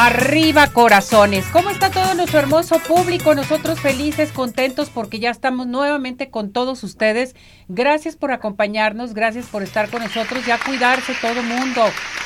Arriba corazones. ¿Cómo está todo nuestro hermoso público? Nosotros felices, contentos porque ya estamos nuevamente con todos ustedes. Gracias por acompañarnos, gracias por estar con nosotros y a cuidarse todo mundo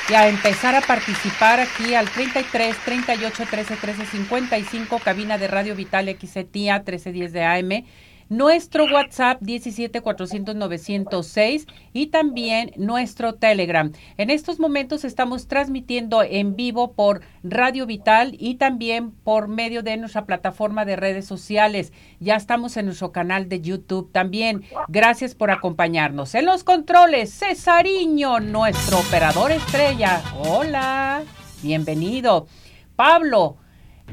y a empezar a participar aquí al 33 38 13 13 55 cabina de Radio Vital XETIA 1310 de AM nuestro WhatsApp 17400 y también nuestro Telegram. En estos momentos estamos transmitiendo en vivo por Radio Vital y también por medio de nuestra plataforma de redes sociales. Ya estamos en nuestro canal de YouTube también. Gracias por acompañarnos. En los controles, Cesariño, nuestro operador estrella. Hola, bienvenido. Pablo,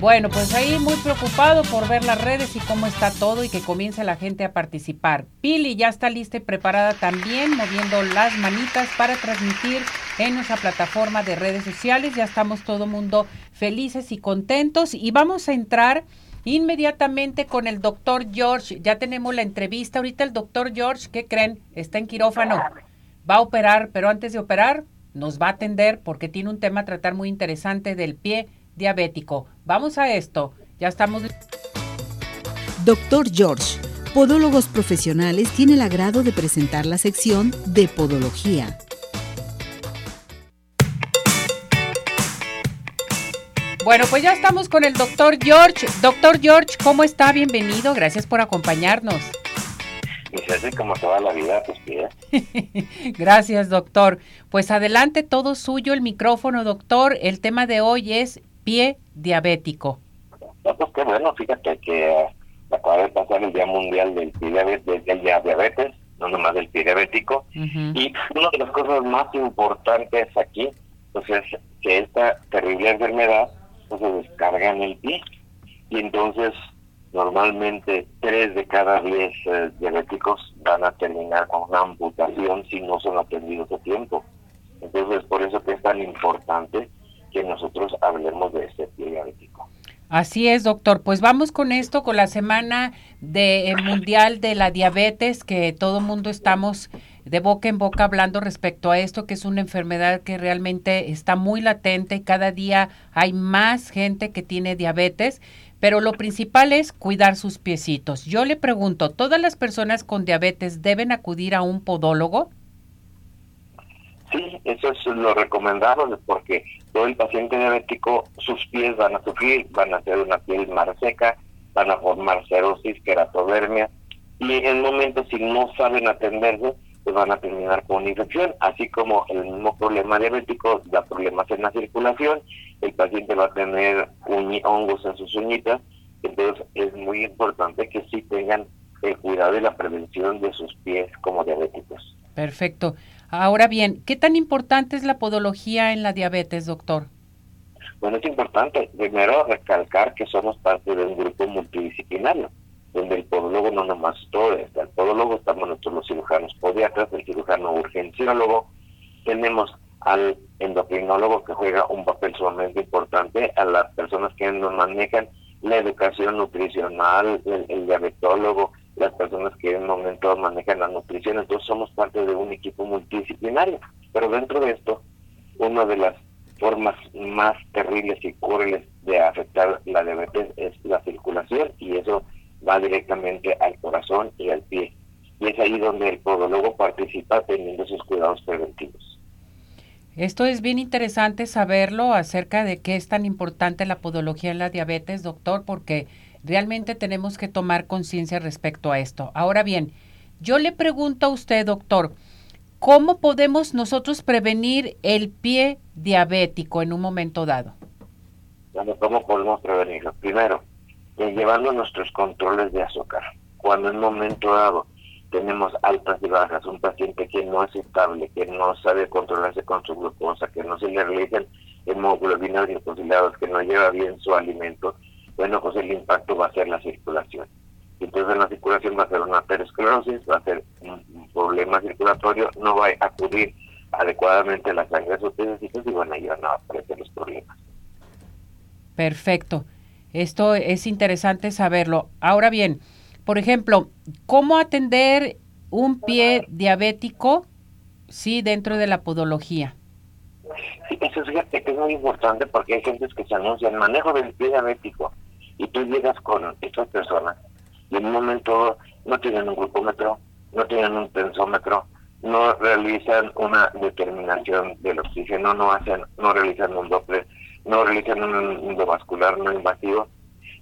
bueno, pues ahí muy preocupado por ver las redes y cómo está todo y que comience la gente a participar. Pili ya está lista y preparada también, moviendo las manitas para transmitir en nuestra plataforma de redes sociales. Ya estamos todo mundo felices y contentos y vamos a entrar inmediatamente con el doctor George. Ya tenemos la entrevista. Ahorita el doctor George, ¿qué creen? Está en quirófano. Va a operar, pero antes de operar nos va a atender porque tiene un tema a tratar muy interesante del pie diabético. Vamos a esto. Ya estamos. Doctor George, Podólogos Profesionales, tiene el agrado de presentar la sección de Podología. Bueno, pues ya estamos con el doctor George. Doctor George, ¿cómo está? Bienvenido. Gracias por acompañarnos. Y se hace como toda la vida, pues pide. Gracias, doctor. Pues adelante, todo suyo el micrófono, doctor. El tema de hoy es pie diabético. No, pues qué bueno, fíjate que uh, acaba de pasar el Día Mundial del, diabetes, del diabetes, no nomás del pie diabético. Y una de las cosas más importantes aquí, pues es que esta terrible enfermedad pues, se descarga en el pie. Y entonces, normalmente, tres de cada diez eh, diabéticos van a terminar con una amputación si no son atendidos a tiempo. Entonces, por eso que es tan importante que nosotros hablemos de este pie diabético. Así es, doctor. Pues vamos con esto, con la semana de, eh, mundial de la diabetes, que todo mundo estamos de boca en boca hablando respecto a esto, que es una enfermedad que realmente está muy latente. Cada día hay más gente que tiene diabetes, pero lo principal es cuidar sus piecitos. Yo le pregunto, ¿todas las personas con diabetes deben acudir a un podólogo? Sí, eso es lo recomendable porque todo el paciente diabético, sus pies van a sufrir, van a ser una piel más seca, van a formar cerosis, queratodermia, y en momentos si no saben atenderse, pues van a terminar con una infección, así como el mismo problema diabético da problemas en la circulación, el paciente va a tener hongos en sus uñitas, entonces es muy importante que sí tengan el cuidado y la prevención de sus pies como diabéticos. Perfecto. Ahora bien, ¿qué tan importante es la podología en la diabetes, doctor? Bueno, es importante, primero, recalcar que somos parte de un grupo multidisciplinario, donde el podólogo no nomás todo es, el podólogo estamos nosotros los cirujanos podiatras, el cirujano urgenciólogo, tenemos al endocrinólogo que juega un papel sumamente importante, a las personas que nos manejan la educación nutricional, el diabetólogo, las personas que en un momento manejan la nutrición, entonces somos parte de un equipo multidisciplinario. Pero dentro de esto, una de las formas más terribles y crueles de afectar la diabetes es la circulación y eso va directamente al corazón y al pie. Y es ahí donde el podólogo participa teniendo sus cuidados preventivos. Esto es bien interesante saberlo acerca de qué es tan importante la podología en la diabetes, doctor, porque Realmente tenemos que tomar conciencia respecto a esto. Ahora bien, yo le pregunto a usted, doctor, ¿cómo podemos nosotros prevenir el pie diabético en un momento dado? Bueno, ¿cómo podemos prevenirlo? Primero, llevando nuestros controles de azúcar. Cuando en un momento dado tenemos altas y bajas, un paciente que no es estable, que no sabe controlarse con su glucosa, que no se le realizan hemoglobinas glicosiladas, que no lleva bien su alimento, bueno, pues el impacto va a ser la circulación. Entonces la circulación va a ser una aterosclerosis, va a ser un problema circulatorio, no va a acudir adecuadamente la sangre a sus y bueno, ya no aparecen los problemas. Perfecto. Esto es interesante saberlo. Ahora bien, por ejemplo, ¿cómo atender un pie diabético, sí, dentro de la podología? Sí, eso que es muy importante porque hay gente que se anuncia el manejo del pie diabético y tú llegas con estas personas y en un momento no tienen un glucómetro, no tienen un tensómetro, no realizan una determinación del oxígeno, no hacen, no realizan un doble no realizan un endovascular no invasivo,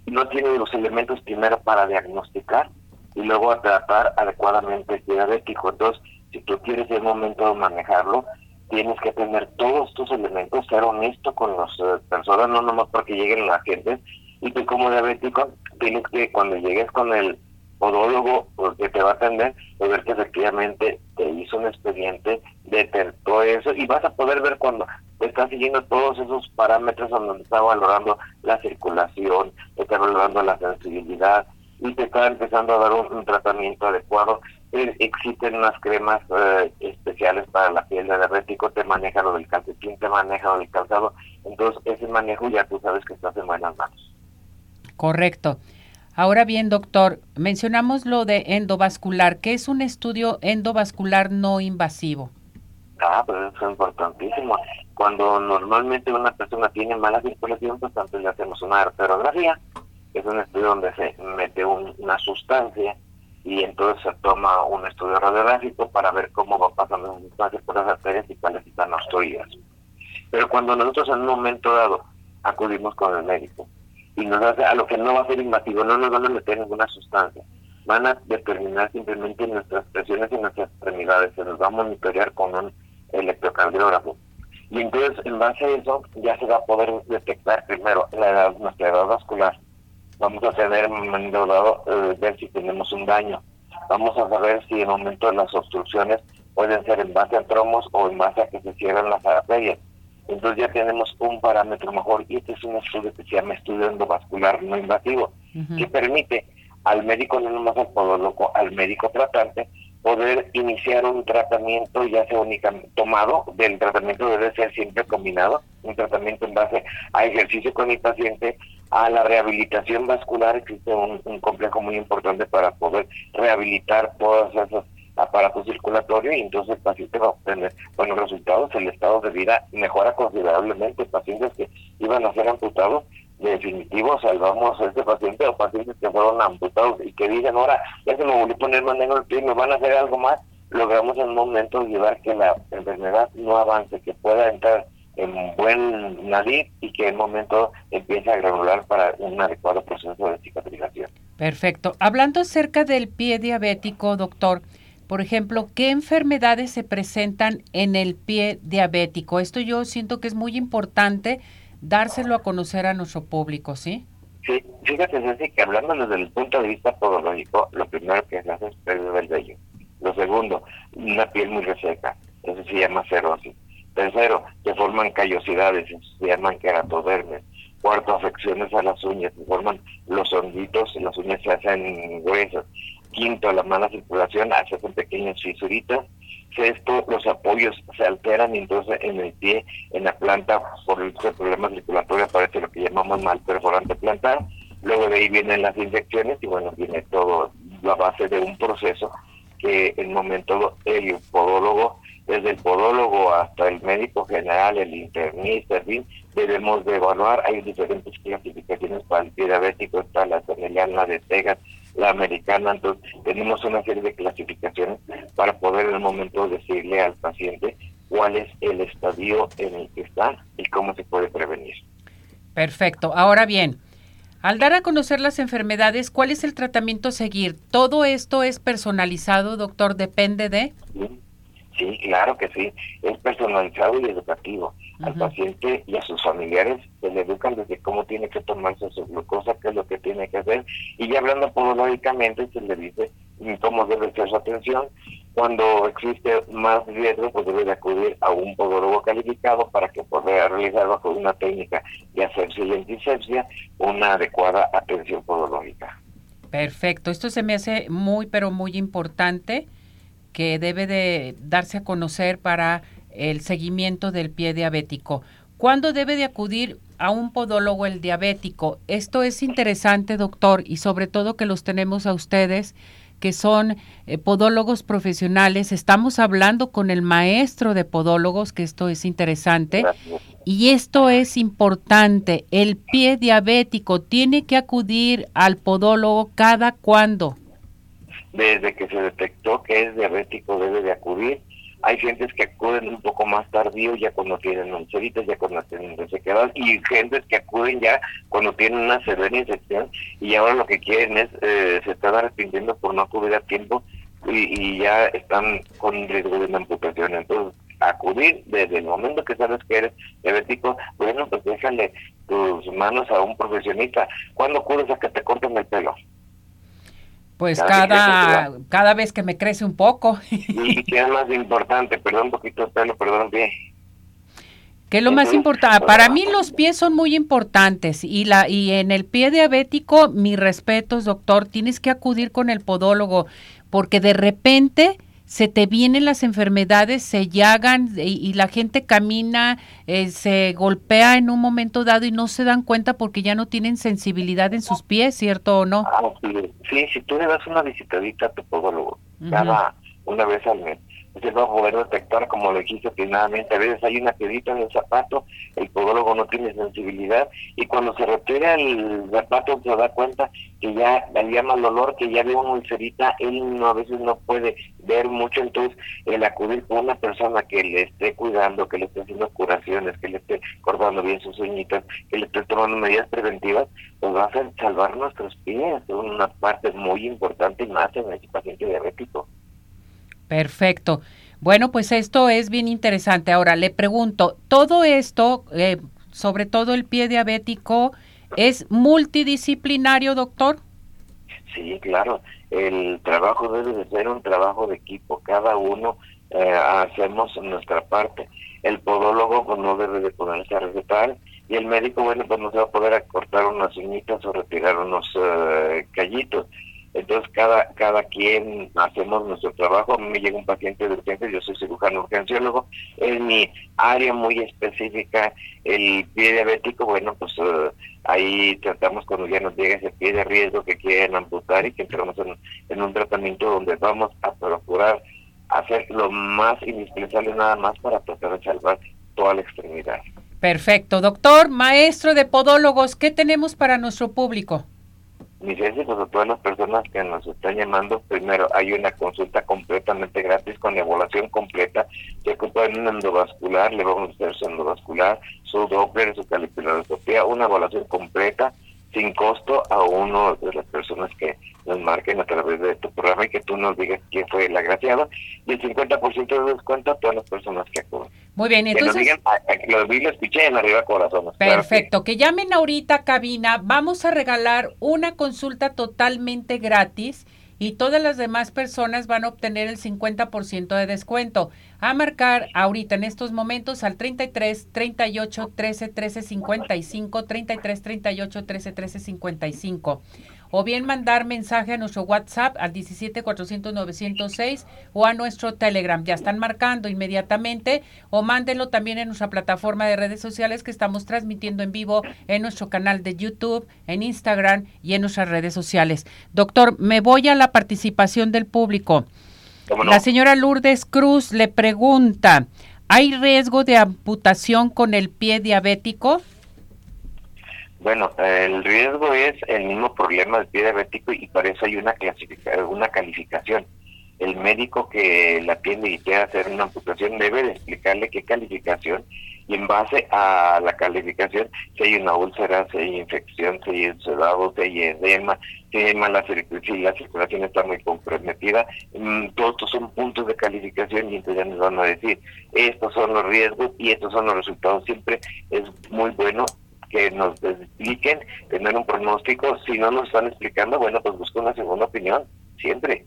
no tienen los elementos primero para diagnosticar y luego tratar adecuadamente el diabético. Entonces, si tú quieres en un momento manejarlo, tienes que tener todos estos elementos, ser honesto con las eh, personas, no nomás porque lleguen la gente, y tú como diabético tienes que cuando llegues con el podólogo pues, que te va a atender, pues ver que efectivamente te hizo un expediente, detectó eso y vas a poder ver cuando está siguiendo todos esos parámetros donde está valorando la circulación, está valorando la sensibilidad y te está empezando a dar un, tratamiento adecuado. Eh, existen unas cremas eh, especiales para la piel de diabético, te maneja lo del calcetín, te maneja lo del calzado, entonces ese manejo ya tú sabes que estás en buenas manos. Correcto. Ahora bien, doctor, mencionamos lo de endovascular. ¿Qué es un estudio endovascular no invasivo? Ah, pues eso es importantísimo. Cuando normalmente una persona tiene mala circulación, pues antes le hacemos una arterografía, que es un estudio donde se mete una sustancia y entonces se toma un estudio radiográfico para ver cómo va pasando las sustancias por las arterias y cuáles están obstruidas. Pero cuando nosotros en un momento dado acudimos con el médico y nos hace a lo que no va a ser invasivo, no nos van a meter ninguna sustancia, van a determinar simplemente nuestras presiones y nuestras extremidades, se nos va a monitorear con un electrocardiógrafo. Y entonces, en base a eso, ya se va a poder detectar primero la edad, nuestra vascular. Vamos a dado eh, ver si tenemos un daño. Vamos a saber si en momento de las obstrucciones pueden ser en base a tromos o en base a que se cierran las arterias entonces ya tenemos un parámetro mejor y este es un estudio que se llama estudio endovascular no invasivo, que permite al médico, no nomás al podólogo, al médico tratante, poder iniciar un tratamiento ya sea únicamente tomado, del tratamiento debe ser siempre combinado, un tratamiento en base a ejercicio con el paciente, a la rehabilitación vascular, existe un, un complejo muy importante para poder rehabilitar todas esas aparato circulatorio y entonces el paciente va a obtener buenos resultados, el estado de vida mejora considerablemente, pacientes que iban a ser amputados, definitivo salvamos a este paciente o pacientes que fueron amputados y que dicen ahora ya se me volvió a poner más negro el pie, me van a hacer algo más, logramos en un momento llevar que la enfermedad no avance, que pueda entrar en buen nariz y que en un momento empiece a granular para un adecuado proceso de cicatrización. Perfecto. Hablando acerca del pie diabético, doctor, por ejemplo, ¿qué enfermedades se presentan en el pie diabético? Esto yo siento que es muy importante dárselo a conocer a nuestro público, ¿sí? Sí, fíjate, Ceci, que hablando desde el punto de vista podológico, lo primero que se hace es pérdida del vello. Lo segundo, una piel muy reseca, eso se llama cerosis. Tercero, se forman callosidades, eso se llaman queratodermes. Cuarto, afecciones a las uñas, se forman los honditos, las uñas se hacen gruesas. Quinto, la mala circulación hace con pequeñas fisuritas. Sexto, los apoyos se alteran entonces en el pie, en la planta, por el problema circulatorio aparece lo que llamamos mal perforante plantar. Luego de ahí vienen las infecciones y bueno, viene todo la base de un proceso que en el momento el podólogo, desde el podólogo hasta el médico general, el internista, en fin, debemos de evaluar. Hay diferentes clasificaciones para el pie diabético, está la la de Tegas, la americana, entonces tenemos una serie de clasificaciones para poder en el momento decirle al paciente cuál es el estadio en el que está y cómo se puede prevenir. Perfecto. Ahora bien, al dar a conocer las enfermedades, ¿cuál es el tratamiento a seguir? ¿Todo esto es personalizado, doctor? ¿Depende de? Sí, claro que sí. Es personalizado y educativo. Al paciente y a sus familiares se le educan desde cómo tiene que tomarse su glucosa, qué es lo que tiene que hacer. Y ya hablando podológicamente, se le dice cómo debe ser su atención. Cuando existe más riesgo, pues debe de acudir a un podólogo calificado para que pueda realizar bajo una técnica de asepsia y antisepsia una adecuada atención podológica. Perfecto, esto se me hace muy, pero muy importante que debe de darse a conocer para el seguimiento del pie diabético. ¿Cuándo debe de acudir a un podólogo el diabético? Esto es interesante, doctor, y sobre todo que los tenemos a ustedes que son eh, podólogos profesionales. Estamos hablando con el maestro de podólogos, que esto es interesante. Y esto es importante. El pie diabético tiene que acudir al podólogo cada cuándo. Desde que se detectó que es diabético debe de acudir hay gentes que acuden un poco más tardío ya cuando tienen ulceritas, ya cuando tienen resequedad y gentes que acuden ya cuando tienen una severa infección y ahora lo que quieren es, eh, se están arrepintiendo por no acudir a tiempo y, ya están con riesgo de una amputación. Entonces, acudir desde el momento que sabes que eres diabético, bueno, pues déjale tus manos a un profesionista. ¿Cuándo acudes a que te corten el pelo? Pues cada, cada, vez que me crece un poco. y qué es más importante, perdón un poquito el pelo, perdón pie. ¿Qué es lo más importante? Para mí los pies son muy importantes y la y en el pie diabético, mis respetos, doctor, tienes que acudir con el podólogo porque de repente se te vienen las enfermedades, se llagan y, la gente camina, eh, se golpea en un momento dado y no se dan cuenta porque ya no tienen sensibilidad en sus pies, ¿cierto o no? Ah, sí, si tú le das una visitadita a tu podólogo cada una vez al mes, se va a poder detectar, como le dijiste finalmente, a veces hay una pedita en el zapato, el podólogo no tiene sensibilidad y cuando se retira el zapato se da cuenta que ya le llama el olor, que ya ve una ulcerita, él no, a veces no puede ver mucho, entonces el acudir con una persona que le esté cuidando, que le esté haciendo curaciones, que le esté cortando bien sus uñitas, que le esté tomando medidas preventivas, pues va a hacer salvar nuestros pies, es una parte muy importante y más en este paciente diabético. Perfecto. Bueno, pues esto es bien interesante. Ahora le pregunto, todo esto, eh, sobre todo el pie diabético, ¿es multidisciplinario, doctor? Sí, claro. El trabajo debe de ser un trabajo de equipo. Cada uno eh, hacemos nuestra parte. El podólogo pues, no debe de ponerse a recetar y el médico, bueno, pues no se va a poder acortar unas uñitas o retirar unos eh, callitos entonces, cada, cada quien hacemos nuestro trabajo. A mí me llega un paciente de urgencia, yo soy cirujano urgenciólogo. En mi área muy específica, el pie diabético, bueno, pues eh, ahí tratamos cuando ya nos llega ese pie de riesgo que quieren amputar y que entramos en, en un tratamiento donde vamos a procurar hacer lo más indispensable nada más para tratar de salvar toda la extremidad. Perfecto. Doctor, maestro de podólogos, ¿qué tenemos para nuestro público? Licencias a todas las personas que nos están llamando, primero hay una consulta completamente gratis con evaluación completa. Se ocupa en un endovascular, le vamos a hacer su endovascular, su Doppler, su calipiroscopía, una evaluación completa sin costo a uno de las personas que nos marquen a través de tu programa y que tú nos digas quién fue el agraciado y el 50% de descuento a todas las personas que acuden. Muy bien, entonces... Que lo vi, lo escuché en arriba corazones. Perfecto, que llamen ahorita cabina, vamos a regalar una consulta totalmente gratis y todas las demás personas van a obtener el 50% de descuento. A marcar ahorita en estos momentos al 33 38 13 13 55, 33 38 13 13 55 o bien mandar mensaje a nuestro WhatsApp al 17 400 906 o a nuestro Telegram. Ya están marcando inmediatamente o mándenlo también en nuestra plataforma de redes sociales que estamos transmitiendo en vivo en nuestro canal de YouTube, en Instagram y en nuestras redes sociales. Doctor, me voy a la participación del público. La señora Lourdes Cruz le pregunta, ¿hay riesgo de amputación con el pie diabético? Bueno, el riesgo es el mismo problema del pie diabético y para eso hay una una calificación. El médico que la atiende y quiere hacer una amputación debe de explicarle qué calificación y en base a la calificación, si hay una úlcera, si hay infección, si hay sedado, si hay edema, si hay mala circulación, la circulación está muy comprometida, mm, todos estos son puntos de calificación y entonces ya nos van a decir, estos son los riesgos y estos son los resultados. Siempre es muy bueno que nos expliquen, tener un pronóstico. Si no nos están explicando, bueno, pues busca una segunda opinión, siempre.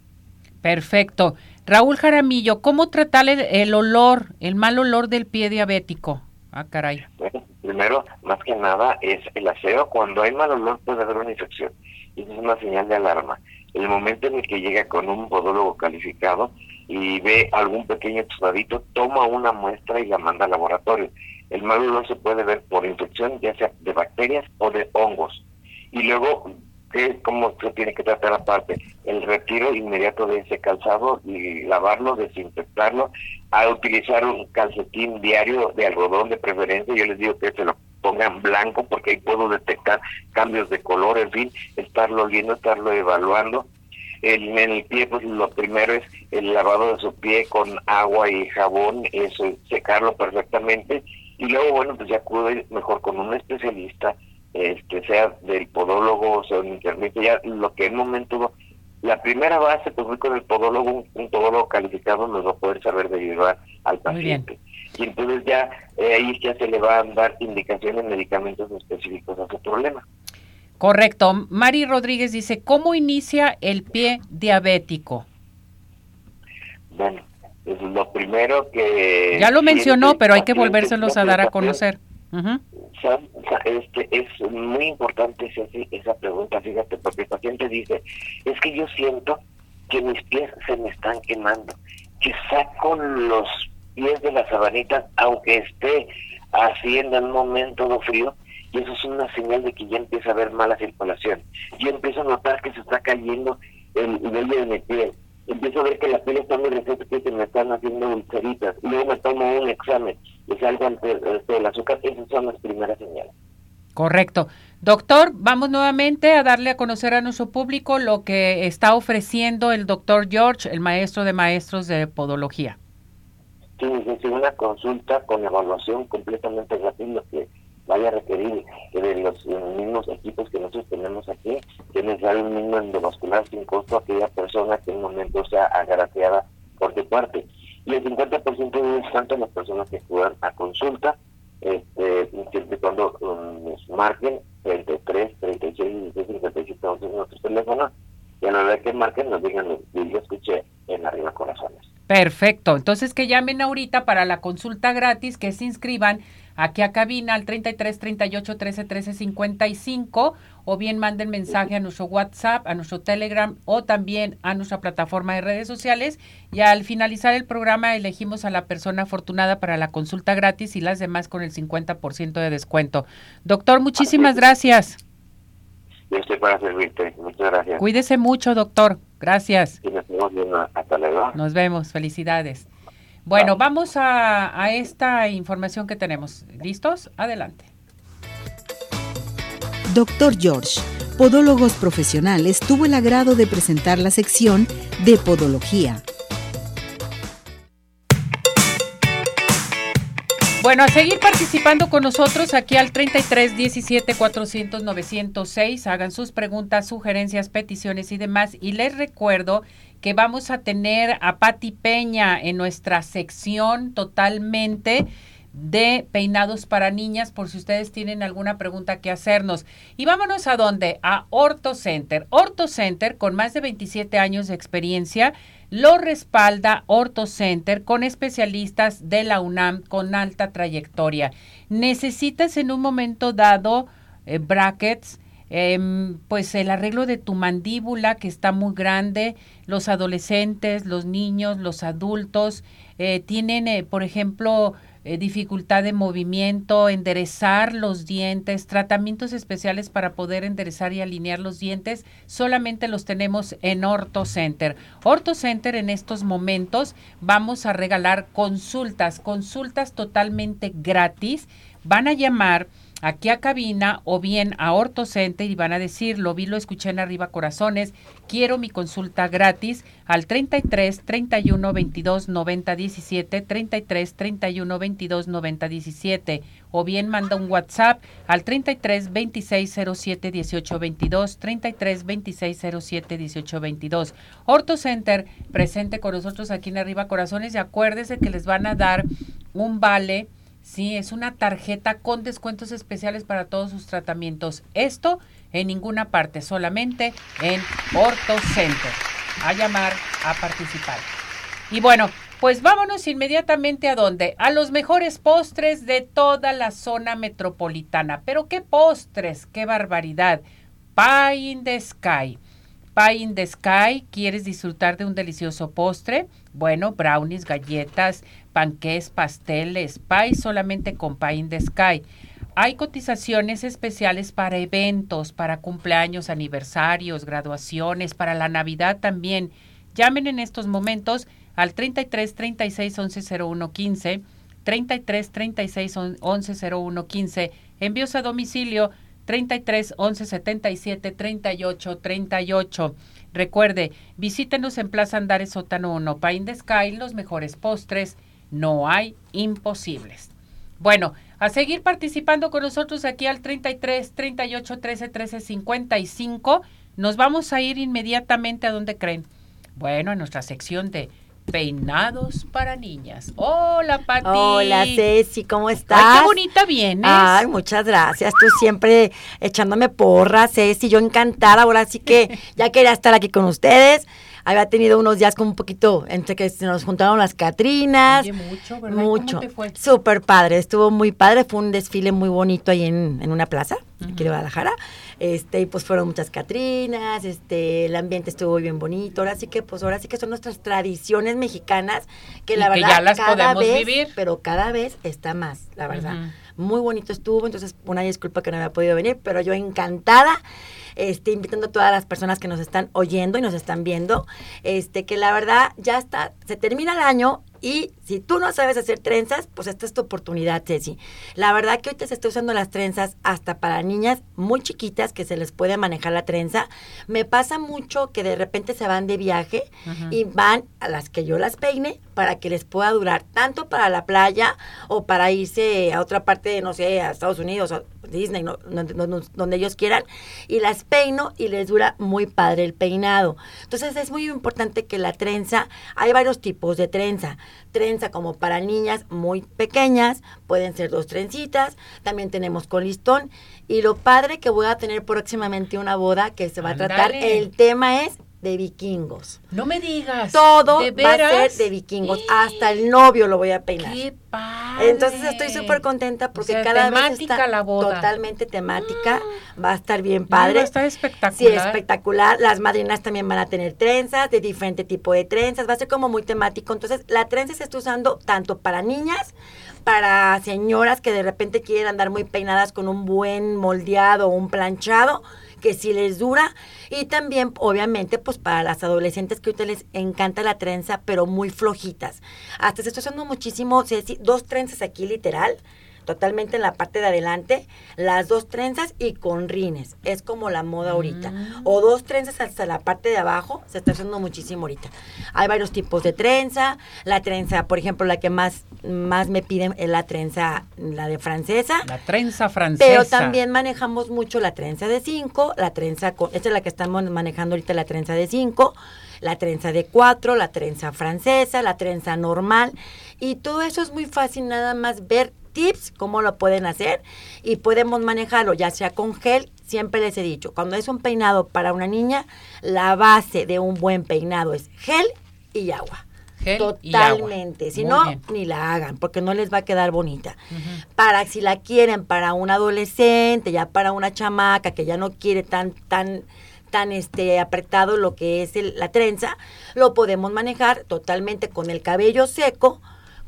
Perfecto. Raúl Jaramillo, ¿cómo tratar el, olor, el mal olor del pie diabético? Ah, caray. Bueno, primero, más que nada, es el aseo. Cuando hay mal olor puede haber una infección. Y es una señal de alarma. El momento en el que llega con un podólogo calificado y ve algún pequeño tostadito, toma una muestra y la manda al laboratorio. El mal olor se puede ver por infección, ya sea de bacterias o de hongos. Y luego cómo se tiene que tratar aparte el retiro inmediato de ese calzado y lavarlo, desinfectarlo, a utilizar un calcetín diario de algodón de preferencia, yo les digo que se lo pongan blanco porque ahí puedo detectar cambios de color, en fin, estarlo viendo, estarlo evaluando. en el pie, pues lo primero es el lavado de su pie con agua y jabón, eso, secarlo perfectamente y luego, bueno, pues ya acude mejor con un especialista este, sea del podólogo o sea un internet, ya lo que en un momento, la primera base, pues voy con el podólogo, un, podólogo calificado nos va a poder saber derivar al paciente. Y entonces ya eh, ahí ya se le va a dar indicaciones, medicamentos específicos a su problema. Correcto. Mari Rodríguez dice, ¿cómo inicia el pie diabético? Bueno, lo primero que... Ya lo mencionó, pero hay que volvérselos a dar a conocer. Este, es muy importante esa, pregunta, fíjate, porque el paciente dice, es que yo siento que mis pies se me están quemando, que saco los pies de la sabanita aunque esté haciendo en un momento de frío, y eso es una señal de que ya empieza a haber mala circulación. Yo empiezo a notar que se está cayendo el vello de mi piel, empiezo a ver que la piel está muy resistente, que me están haciendo ulceritas, luego me tomo un examen y salgo ante el azúcar, esas son las primeras señales. Correcto. Doctor, vamos nuevamente a darle a conocer a nuestro público lo que está ofreciendo el doctor George, el maestro de maestros de podología. Sí, es una consulta con evaluación completamente gratuita que vaya a requerir de los mismos equipos que nosotros tenemos aquí, que nos da un mismo endovascular sin costo a aquella persona que en un momento sea agraciada por tu parte. Y el 50% de tanto las personas que acudan a consulta, este, siempre cuando um, marquen 33, 36, 57, 11 nuestros teléfonos, y a la hora que marquen nos digan, yo escuché en Arriba Corazones. Perfecto, entonces que llamen ahorita para la consulta gratis, que se inscriban aquí a cabina al 33 38 13 13 55 o bien manden mensaje a nuestro WhatsApp, a nuestro Telegram o también a nuestra plataforma de redes sociales y al finalizar el programa elegimos a la persona afortunada para la consulta gratis y las demás con el 50% de descuento. Doctor, muchísimas gracias. Yo estoy para servirte. Muchas gracias. Cuídese mucho, doctor. Gracias. nos vemos. Hasta luego. Nos vemos. Felicidades. Bueno, vamos a, a esta información que tenemos. ¿Listos? Adelante. Doctor George, Podólogos Profesionales, tuvo el agrado de presentar la sección de Podología. Bueno, a seguir participando con nosotros aquí al 33 17 400 906. Hagan sus preguntas, sugerencias, peticiones y demás. Y les recuerdo que vamos a tener a Pati Peña en nuestra sección totalmente de peinados para niñas por si ustedes tienen alguna pregunta que hacernos. Y vámonos a dónde? A Orto Center. Orto Center, con más de 27 años de experiencia, lo respalda Orto Center con especialistas de la UNAM con alta trayectoria. Necesitas en un momento dado eh, brackets, Em, pues el arreglo de tu mandíbula que está muy grande, los adolescentes, los niños, los adultos eh, tienen, eh, por ejemplo, eh, dificultad de movimiento, enderezar los dientes, tratamientos especiales para poder enderezar y alinear los dientes, solamente los tenemos en Orto Center. Orto Center en estos momentos vamos a regalar consultas, consultas totalmente gratis. Van a llamar aquí a cabina o bien a OrtoCenter y van a decir, lo vi, lo escuché en Arriba Corazones, quiero mi consulta gratis al 33 31 22 90 17, 33 31 22 90 17 o bien manda un WhatsApp al 33 26 07 18 22, 33 26 07 18 22. OrtoCenter presente con nosotros aquí en Arriba Corazones y acuérdese que les van a dar un vale Sí, es una tarjeta con descuentos especiales para todos sus tratamientos. Esto en ninguna parte, solamente en Orto Center. a llamar a participar. Y bueno, pues vámonos inmediatamente a dónde? A los mejores postres de toda la zona metropolitana. Pero qué postres, qué barbaridad. Pie in the Sky. Pie in the Sky, ¿quieres disfrutar de un delicioso postre? Bueno, brownies, galletas, panqués, pasteles, pie solamente con Pie in the Sky. Hay cotizaciones especiales para eventos, para cumpleaños, aniversarios, graduaciones, para la Navidad también. Llamen en estos momentos al 33 36 11 01 15, 33 36 11 01 15, envíos a domicilio 33 11 77 38 38. Recuerde, visítenos en Plaza Andares Sótano 1, Pain de Sky, los mejores postres, no hay imposibles. Bueno, a seguir participando con nosotros aquí al 33 38 13 13 55. Nos vamos a ir inmediatamente a donde creen. Bueno, a nuestra sección de Peinados para niñas. Hola, Pati. Hola, Ceci, ¿cómo estás? Ay, qué bonita vienes. Ay, muchas gracias. Tú siempre echándome porras, Ceci. Yo encantada. Ahora sí que ya quería estar aquí con ustedes había tenido unos días como un poquito entre que se nos juntaron las Catrinas. Oye, mucho, ¿verdad? Mucho. Súper padre, estuvo muy padre. Fue un desfile muy bonito ahí en, en una plaza, aquí de Guadalajara. Este, y pues fueron muchas Catrinas, este, el ambiente estuvo bien bonito. Ahora sí que, pues ahora sí que son nuestras tradiciones mexicanas, que la Y que verdad ya las cada podemos vez, vivir. pero cada vez está más, la verdad. Muy bonito estuvo, entonces una disculpa que no había podido venir, pero yo encantada este, invitando a todas las personas que nos están oyendo y nos están viendo, este, que la verdad ya está, se termina el año y si tú no sabes hacer trenzas, pues esta es tu oportunidad, Ceci. La verdad que ahorita se está usando las trenzas hasta para niñas muy chiquitas que se les puede manejar la trenza. Me pasa mucho que de repente se van de viaje y van a las que yo las peine para que les pueda durar tanto para la playa o para irse a otra parte, no sé, a Estados Unidos o Disney, no- donde ellos quieran, y las peino y les dura muy padre el peinado. Entonces es muy importante que la trenza, hay varios tipos de trenza. Trenza como para niñas muy pequeñas, pueden ser dos trencitas, también tenemos con listón, y lo padre que voy a tener próximamente una boda que se va a tratar, el tema es de vikingos. No me digas. Todo ¿De va a ser de vikingos, hasta el novio lo voy a peinar. ¡Qué padre! Entonces estoy súper contenta porque O sea, cada vez está la boda. totalmente temática, va a estar bien padre. va a estar Sí, espectacular. espectacular. Las madrinas también van a tener trenzas, de diferente tipo de trenzas, va a ser como muy temático. Entonces, la trenza se está usando tanto para niñas, para señoras que de repente quieren andar muy peinadas con un buen moldeado o un planchado, que si les dura. Y también, obviamente, pues para las adolescentes que ahorita les encanta la trenza, pero muy flojitas. Hasta se está usando muchísimo, dos trenzas aquí literal totalmente en la parte de adelante, las dos trenzas y con rines. Es como la moda ahorita. O dos trenzas hasta la parte de abajo, se está usando muchísimo ahorita. Hay varios tipos de trenza. La trenza, por ejemplo, la que más, más me piden es la trenza, la de francesa. La trenza francesa. Pero también manejamos mucho la trenza de 5, la trenza con, esta es la que estamos manejando ahorita, la trenza de 5, la trenza de 4, la trenza francesa, la trenza normal. Y todo eso es muy fácil, nada más ver tips, cómo lo pueden hacer y podemos manejarlo ya sea con gel. Siempre les he dicho, cuando es un peinado para una niña, la base de un buen peinado es gel y agua. Gel y agua. Totalmente. Si Muy no, bien. ni la hagan, porque no les va a quedar bonita. Para si la quieren para un adolescente, ya para una chamaca que ya no quiere tan, tan, tan este apretado lo que es el- la trenza, lo podemos manejar totalmente con el cabello seco,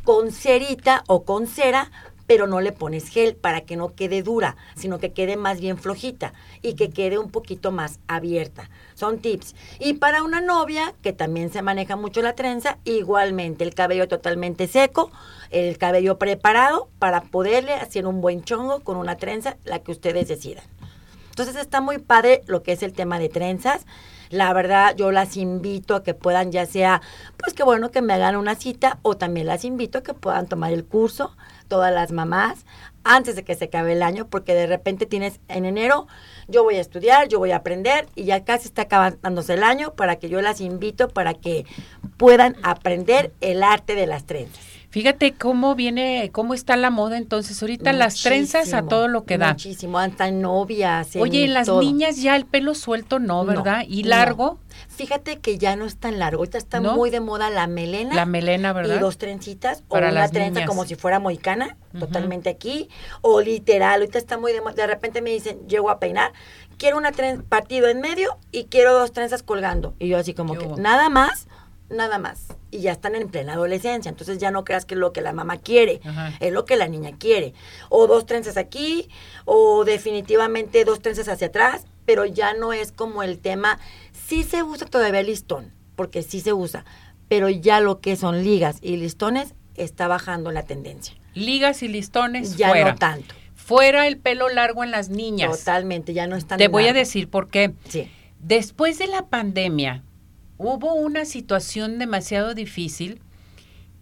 con cerita o con cera, pero no le pones gel para que no quede dura, sino que quede más bien flojita y que quede un poquito más abierta. Son tips. Y para una novia, que también se maneja mucho la trenza, igualmente el cabello totalmente seco, el cabello preparado para poderle hacer un buen chongo con una trenza, la que ustedes decidan. Entonces está muy padre lo que es el tema de trenzas. La verdad, yo las invito a que puedan, ya sea, pues qué bueno que me hagan una cita, o también las invito a que puedan tomar el curso, todas las mamás, antes de que se acabe el año, porque de repente tienes en enero, yo voy a estudiar, yo voy a aprender, y ya casi está acabándose el año, para que yo las invito para que puedan aprender el arte de las trenzas. Fíjate cómo viene, cómo está la moda entonces. Ahorita las trenzas a todo lo que da. Muchísimo, hasta novias. Oye, en las niñas ya el pelo suelto no, ¿verdad? ¿Y largo? Fíjate que ya no es tan largo. Ahorita está muy de moda la melena. La melena, ¿verdad? Y dos trencitas. o una trenza como si fuera moicana, totalmente aquí. O literal, ahorita está muy de moda. De repente me dicen, llego a peinar, quiero una trenza partido en medio y quiero dos trenzas colgando. Y yo así como que, nada más nada más. Y ya están en plena adolescencia. Entonces ya no creas que es lo que la mamá quiere, es lo que la niña quiere. O dos trenzas aquí, o definitivamente dos trenzas hacia atrás, pero ya no es como el tema. Sí se usa todavía el listón, porque sí se usa, pero ya lo que son ligas y listones está bajando la tendencia. Ligas y listones ya fuera. no tanto. Fuera el pelo largo en las niñas. Totalmente, ya no están. Te voy a decir por qué. Sí. Después de la pandemia, hubo una situación demasiado difícil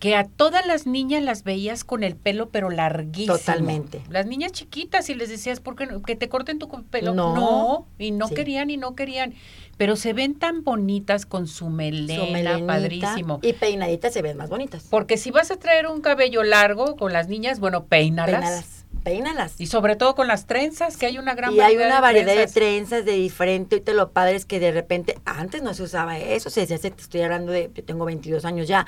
que a todas las niñas las veías con el pelo pero larguísimo. Totalmente. Las niñas chiquitas y les decías, ¿por qué no? que te corten tu pelo? No. y no querían y no querían. Pero se ven tan bonitas con su melena, padrísimo. Y peinaditas se ven más bonitas. Porque si vas a traer un cabello largo con las niñas, bueno, peínalas. Peínalas peínalas. Y sobre todo con las trenzas, que hay una gran y variedad. Y hay una variedad de trenzas de diferente. Ahorita lo padre es que de repente, antes no se usaba eso, se decía, te estoy hablando de, yo tengo 22 años ya.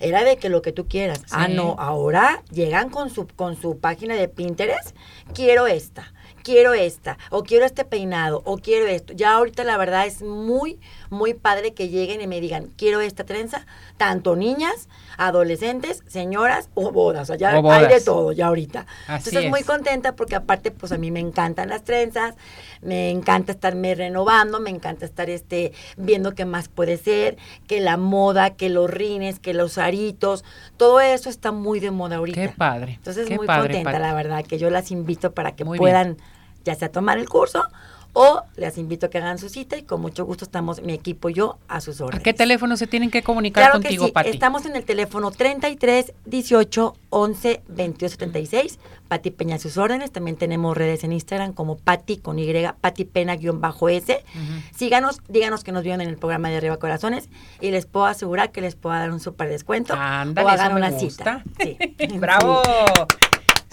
Era de que lo que tú quieras. Ah, no, ahora llegan con su, con su página de Pinterest, quiero esta quiero esta, o quiero este peinado, o quiero esto. Ya ahorita la verdad es muy, muy padre que lleguen y me digan, quiero esta trenza, tanto niñas, adolescentes, señoras o bodas. O sea, ya hay de todo ya ahorita. Entonces muy contenta porque aparte, pues a mí me encantan las trenzas, me encanta estarme renovando, me encanta estar este viendo qué más puede ser, que la moda, que los rines, que los aritos, todo eso está muy de moda ahorita. Qué padre. Entonces muy contenta, la verdad, que yo las invito para que puedan ya sea tomar el curso o les invito a que hagan su cita y con mucho gusto estamos mi equipo y yo a sus órdenes. ¿A qué teléfono se tienen que comunicar contigo, que Estamos en el teléfono 33 18 11 22 76. Pati Peña a sus órdenes. También tenemos redes en Instagram como Pati con Y, Pati Pena-S. Síganos, díganos que nos vieron en el programa de Arriba Corazones y les puedo asegurar que les puedo dar un súper descuento Ándale, o hagan una cita. ¡Bravo!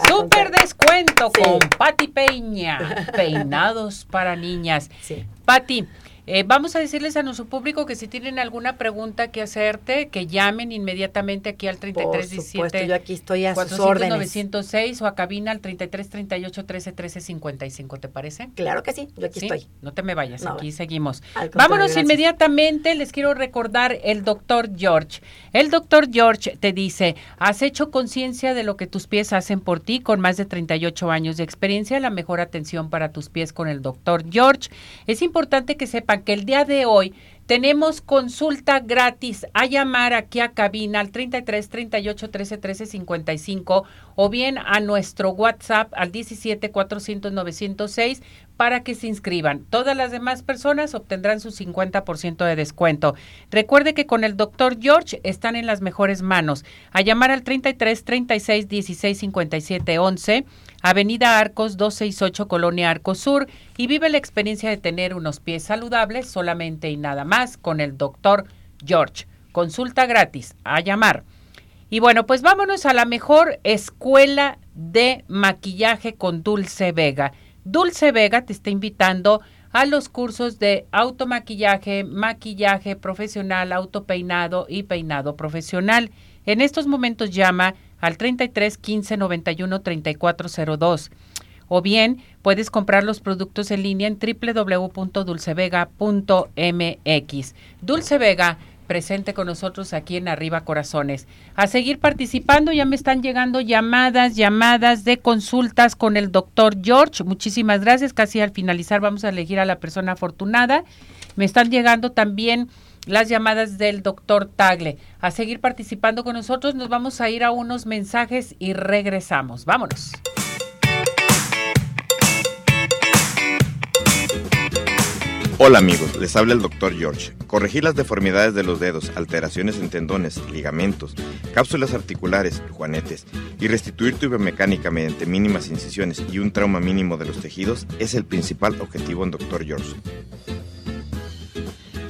Super descuento con Pati Peña. Peinados para niñas. Sí. Pati, eh, vamos a decirles a nuestro público que si tienen alguna pregunta que hacerte, que llamen inmediatamente aquí al 3317. Por yo aquí estoy a sus órdenes. 906 o a cabina al 3338 13 13 55, ¿te parece? Claro que sí, yo aquí estoy. No te me vayas, aquí seguimos. Vámonos inmediatamente, les quiero recordar el doctor George. El doctor George te dice, has hecho conciencia de lo que tus pies hacen por ti con más de 38 años de experiencia, la mejor atención para tus pies con el doctor George. Es importante que sepan que el día de hoy tenemos consulta gratis a llamar aquí a cabina al 33 38 13 13 55 o bien a nuestro WhatsApp al 17 400 906 para que se inscriban. Todas las demás personas obtendrán su 50% de descuento. Recuerde que con el doctor George están en las mejores manos. A llamar al 33 36 16 57 11, Avenida Arcos 268, Colonia Arcos Sur, y vive la experiencia de tener unos pies saludables solamente y nada más con el doctor George. Consulta gratis. A llamar. Y bueno, pues vámonos a la mejor escuela de maquillaje con Dulce Vega. Dulce Vega te está invitando a los cursos de automaquillaje, maquillaje profesional, autopeinado y peinado profesional. En estos momentos llama al 33 15 91 3402 o bien puedes comprar los productos en línea en www.dulcevega.mx. Dulce Vega presente con nosotros aquí en Arriba Corazones. A seguir participando, ya me están llegando llamadas, llamadas de consultas con el doctor George. Muchísimas gracias. Casi al finalizar vamos a elegir a la persona afortunada. Me están llegando también las llamadas del doctor Tagle. A seguir participando con nosotros, nos vamos a ir a unos mensajes y regresamos. Vámonos. Hola amigos, les habla el Dr. George. Corregir las deformidades de los dedos, alteraciones en tendones, ligamentos, cápsulas articulares, juanetes y restituir tu biomecánica mediante mínimas incisiones y un trauma mínimo de los tejidos es el principal objetivo en Dr. George.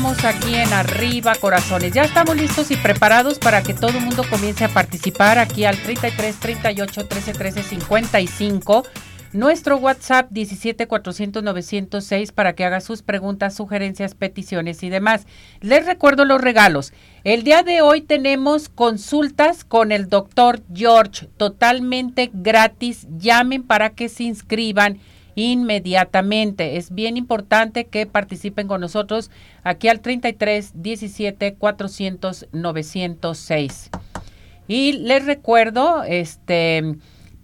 Aquí en Arriba Corazones. Ya estamos listos y preparados para que todo el mundo comience a participar aquí al 33 38 13 13 55. Nuestro WhatsApp 17 400 906 para que haga sus preguntas, sugerencias, peticiones y demás. Les recuerdo los regalos. El día de hoy tenemos consultas con el doctor George, totalmente gratis. Llamen para que se inscriban inmediatamente. Es bien importante que participen con nosotros aquí al 33 17 400 906. Y les recuerdo este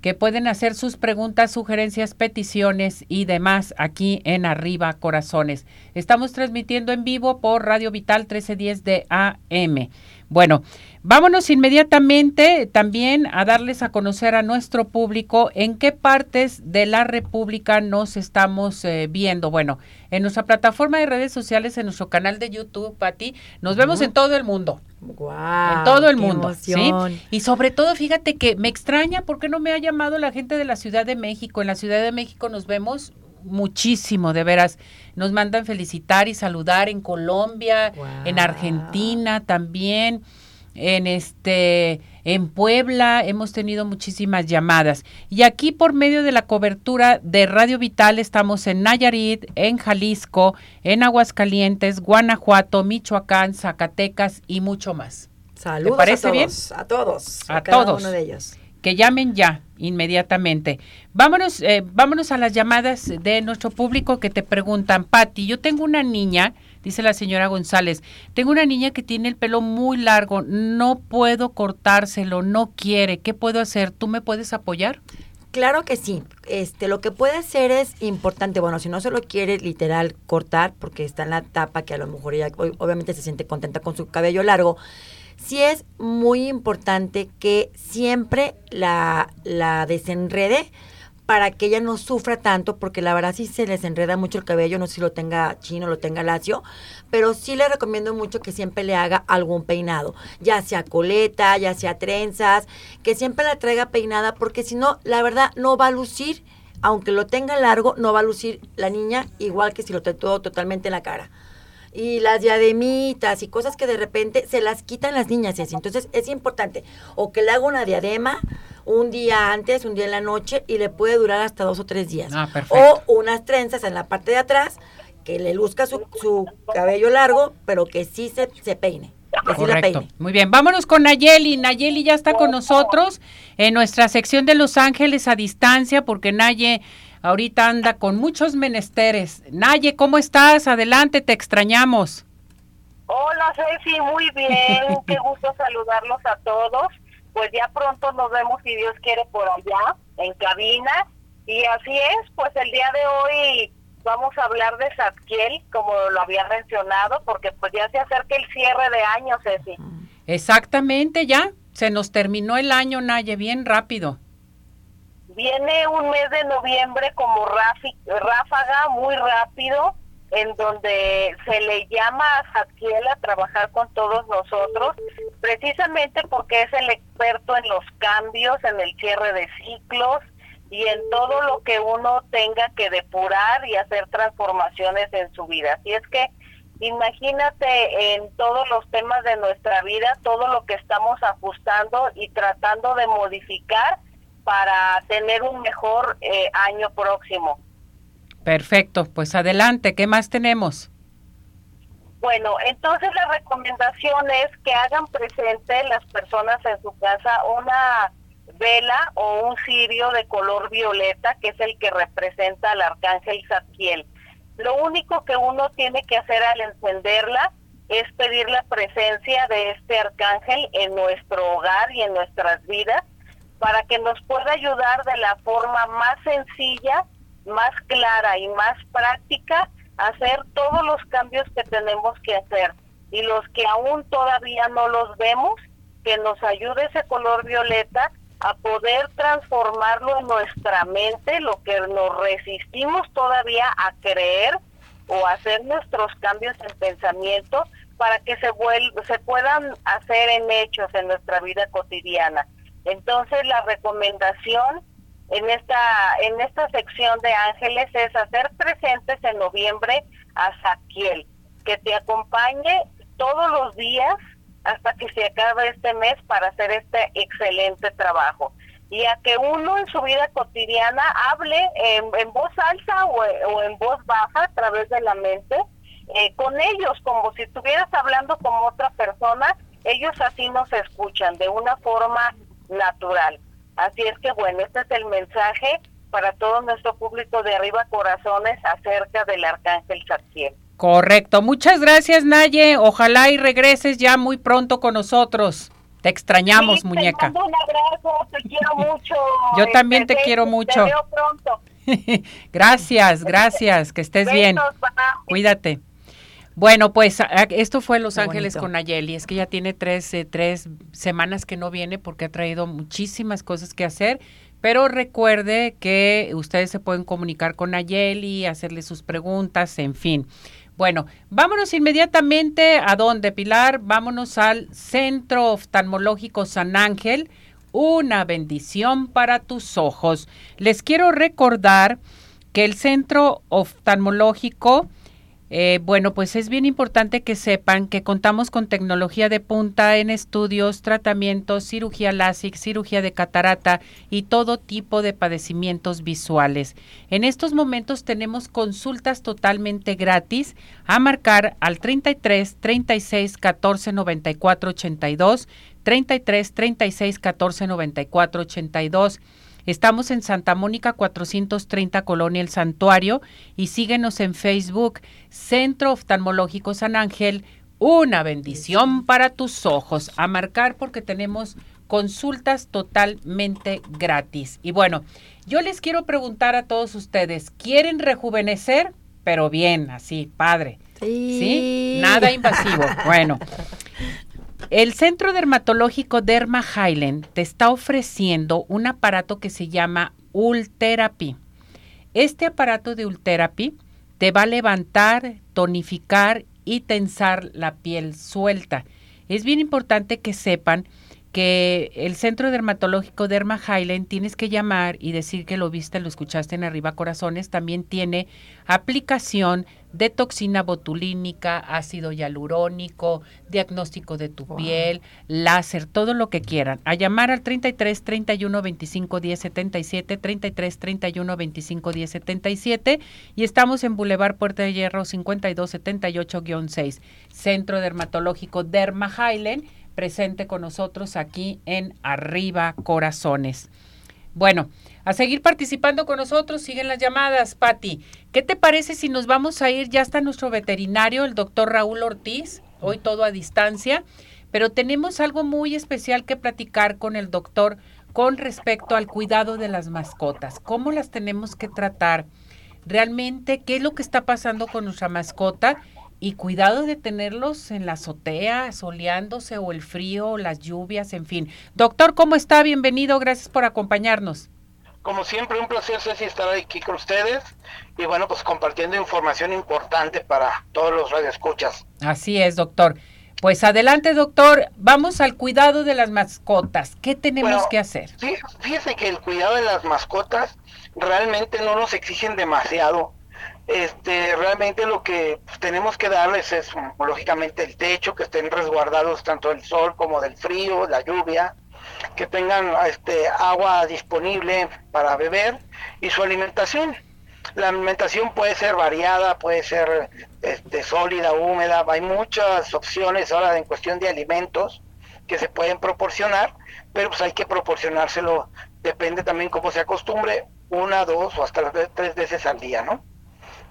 que pueden hacer sus preguntas, sugerencias, peticiones y demás aquí en Arriba Corazones. Estamos transmitiendo en vivo por Radio Vital 1310 de AM. Bueno, vámonos inmediatamente también a darles a conocer a nuestro público en qué partes de la República nos estamos eh, viendo. Bueno, en nuestra plataforma de redes sociales, en nuestro canal de YouTube, Pati, nos vemos en todo el mundo. Wow, en todo el qué mundo, emoción. ¿sí? Y sobre todo, fíjate que me extraña por qué no me ha llamado la gente de la Ciudad de México. En la Ciudad de México nos vemos muchísimo, de veras. Nos mandan felicitar y saludar en Colombia, en. Argentina también, en este en Puebla hemos tenido muchísimas llamadas. Y aquí por medio de la cobertura de Radio Vital estamos en Nayarit, en Jalisco, en Aguascalientes, Guanajuato, Michoacán, Zacatecas y mucho más. Saludos parece a bien? todos, a todos, A cada todos. uno de ellos. Que llamen ya inmediatamente. Vámonos, eh, vámonos a las llamadas de nuestro público que te preguntan, Patti, yo tengo una niña, dice la señora González, tengo una niña que tiene el pelo muy largo, no puedo cortárselo, no quiere, ¿qué puedo hacer? ¿Tú me puedes apoyar? Claro que sí. Este, lo que puede hacer es importante, bueno, si no se lo quiere literal cortar, porque está en la etapa que a lo mejor ella obviamente se siente contenta con su cabello largo, sí es muy importante que siempre la, la desenrede para que ella no sufra tanto, porque la verdad sí se les enreda mucho el cabello, no si lo tenga chino, lo tenga lacio, pero sí le recomiendo mucho que siempre le haga algún peinado, ya sea coleta, ya sea trenzas, que siempre la traiga peinada, porque si no, la verdad no va a lucir, aunque lo tenga largo, no va a lucir la niña igual que si lo todo totalmente en la cara y las diademitas y cosas que de repente se las quitan las niñas y así. Entonces es importante o que le haga una diadema un día antes, un día en la noche y le puede durar hasta dos o tres días. Ah, o unas trenzas en la parte de atrás que le luzca su, su cabello largo, pero que sí se, se peine. Que sí la peine. Muy bien, vámonos con Nayeli. Nayeli ya está con nosotros en nuestra sección de Los Ángeles a distancia, porque Naye ahorita anda con muchos menesteres. Naye, ¿cómo estás? Adelante, te extrañamos. Hola Ceci, muy bien, qué gusto saludarlos a todos. Pues ya pronto nos vemos si Dios quiere por allá, en cabina. Y así es, pues el día de hoy vamos a hablar de Satkiel, como lo había mencionado, porque pues ya se acerca el cierre de año, Ceci. Exactamente, ya, se nos terminó el año, Naye, bien rápido. Viene un mes de noviembre como ráfaga, muy rápido, en donde se le llama a Zadkiel a trabajar con todos nosotros, precisamente porque es el experto en los cambios, en el cierre de ciclos y en todo lo que uno tenga que depurar y hacer transformaciones en su vida. Así es que imagínate en todos los temas de nuestra vida, todo lo que estamos ajustando y tratando de modificar para tener un mejor eh, año próximo. Perfecto, pues adelante, ¿qué más tenemos? Bueno, entonces la recomendación es que hagan presente las personas en su casa una vela o un cirio de color violeta, que es el que representa al arcángel Zadkiel. Lo único que uno tiene que hacer al encenderla es pedir la presencia de este arcángel en nuestro hogar y en nuestras vidas para que nos pueda ayudar de la forma más sencilla, más clara y más práctica a hacer todos los cambios que tenemos que hacer. Y los que aún todavía no los vemos, que nos ayude ese color violeta a poder transformarlo en nuestra mente, lo que nos resistimos todavía a creer o hacer nuestros cambios en pensamiento para que se, se puedan hacer en hechos en nuestra vida cotidiana. Entonces la recomendación en esta en esta sección de ángeles es hacer presentes en noviembre a Saquiel, que te acompañe todos los días hasta que se acabe este mes para hacer este excelente trabajo. Y a que uno en su vida cotidiana hable en, voz alta o, en voz baja a través de la mente eh, con ellos, como si estuvieras hablando con otra persona, ellos así nos escuchan de una forma natural. Así es que bueno, este es el mensaje para todo nuestro público de Arriba Corazones acerca del Arcángel Zadkiel. Correcto. Muchas gracias, Naye. Ojalá y regreses ya muy pronto con nosotros. Te extrañamos, muñeca. Te un abrazo, te quiero mucho. Yo también te, este, quiero mucho. Te veo pronto. gracias, gracias, que estés bien. Cuídate. Bueno, pues esto fue Los Ángeles con Nayeli. Es que ya tiene tres, eh, tres semanas que no viene porque ha traído muchísimas cosas que hacer. Pero recuerde que ustedes se pueden comunicar con Nayeli, hacerle sus preguntas, en fin. Bueno, vámonos inmediatamente a dónde, Pilar. Vámonos al Centro Oftalmológico San Ángel. Una bendición para tus ojos. Les quiero recordar que el Centro Oftalmológico eh, bueno, pues es bien importante que sepan que contamos con tecnología de punta en estudios, tratamientos, cirugía LASIK, cirugía de catarata y todo tipo de padecimientos visuales. En estos momentos tenemos consultas totalmente gratis a marcar al 33 36 14 94 82, 33 36 14 94 82 Estamos en Santa Mónica 430 Colonia El Santuario y síguenos en Facebook Centro Oftalmológico San Ángel. Una bendición para tus ojos. A marcar porque tenemos consultas totalmente gratis. Y bueno, yo les quiero preguntar a todos ustedes, ¿quieren rejuvenecer? Pero bien, así, padre. Sí. ¿Sí? Nada invasivo. Bueno, El Centro Dermatológico Derma Highland te está ofreciendo un aparato que se llama Ultherapy. Este aparato de Ultherapy te va a levantar, tonificar y tensar la piel suelta. Es bien importante que sepan que el Centro Dermatológico Derma Highland tienes que llamar y decir que lo viste, lo escuchaste en Arriba Corazones, también tiene aplicación de toxina botulínica, ácido hialurónico, diagnóstico de tu piel, láser, todo lo que quieran. A llamar al 33 31 25 10 77, 33 31 25 10 77 y estamos en Boulevard Puerta de Hierro 52 78-6, Centro Dermatológico Derma Highland presente con nosotros aquí en Arriba Corazones. Bueno, a seguir participando con nosotros, siguen las llamadas, Patti. ¿Qué te parece si nos vamos a ir? Ya está nuestro veterinario, el doctor Raúl Ortiz, hoy todo a distancia, pero tenemos algo muy especial que platicar con el doctor con respecto al cuidado de las mascotas. ¿Cómo las tenemos que tratar? Realmente, ¿qué es lo que está pasando con nuestra mascota? Y cuidado de tenerlos en la azotea, soleándose o el frío, las lluvias, en fin. Doctor, ¿cómo está? Bienvenido, gracias por acompañarnos. Como siempre, un placer, Ceci, estar aquí con ustedes y bueno, pues compartiendo información importante para todos los radioescuchas. Así es, doctor. Pues adelante, doctor. Vamos al cuidado de las mascotas. ¿Qué tenemos que hacer? Fíjese que el cuidado de las mascotas realmente no nos exigen demasiado este, realmente lo que tenemos que darles es lógicamente el techo, que estén resguardados tanto del sol como del frío, la lluvia, que tengan este, agua disponible para beber y su alimentación. La alimentación puede ser variada, puede ser este, sólida, húmeda, hay muchas opciones ahora en cuestión de alimentos que se pueden proporcionar, pero pues hay que proporcionárselo, depende también cómo se acostumbre, una, dos o hasta tres veces al día, ¿no?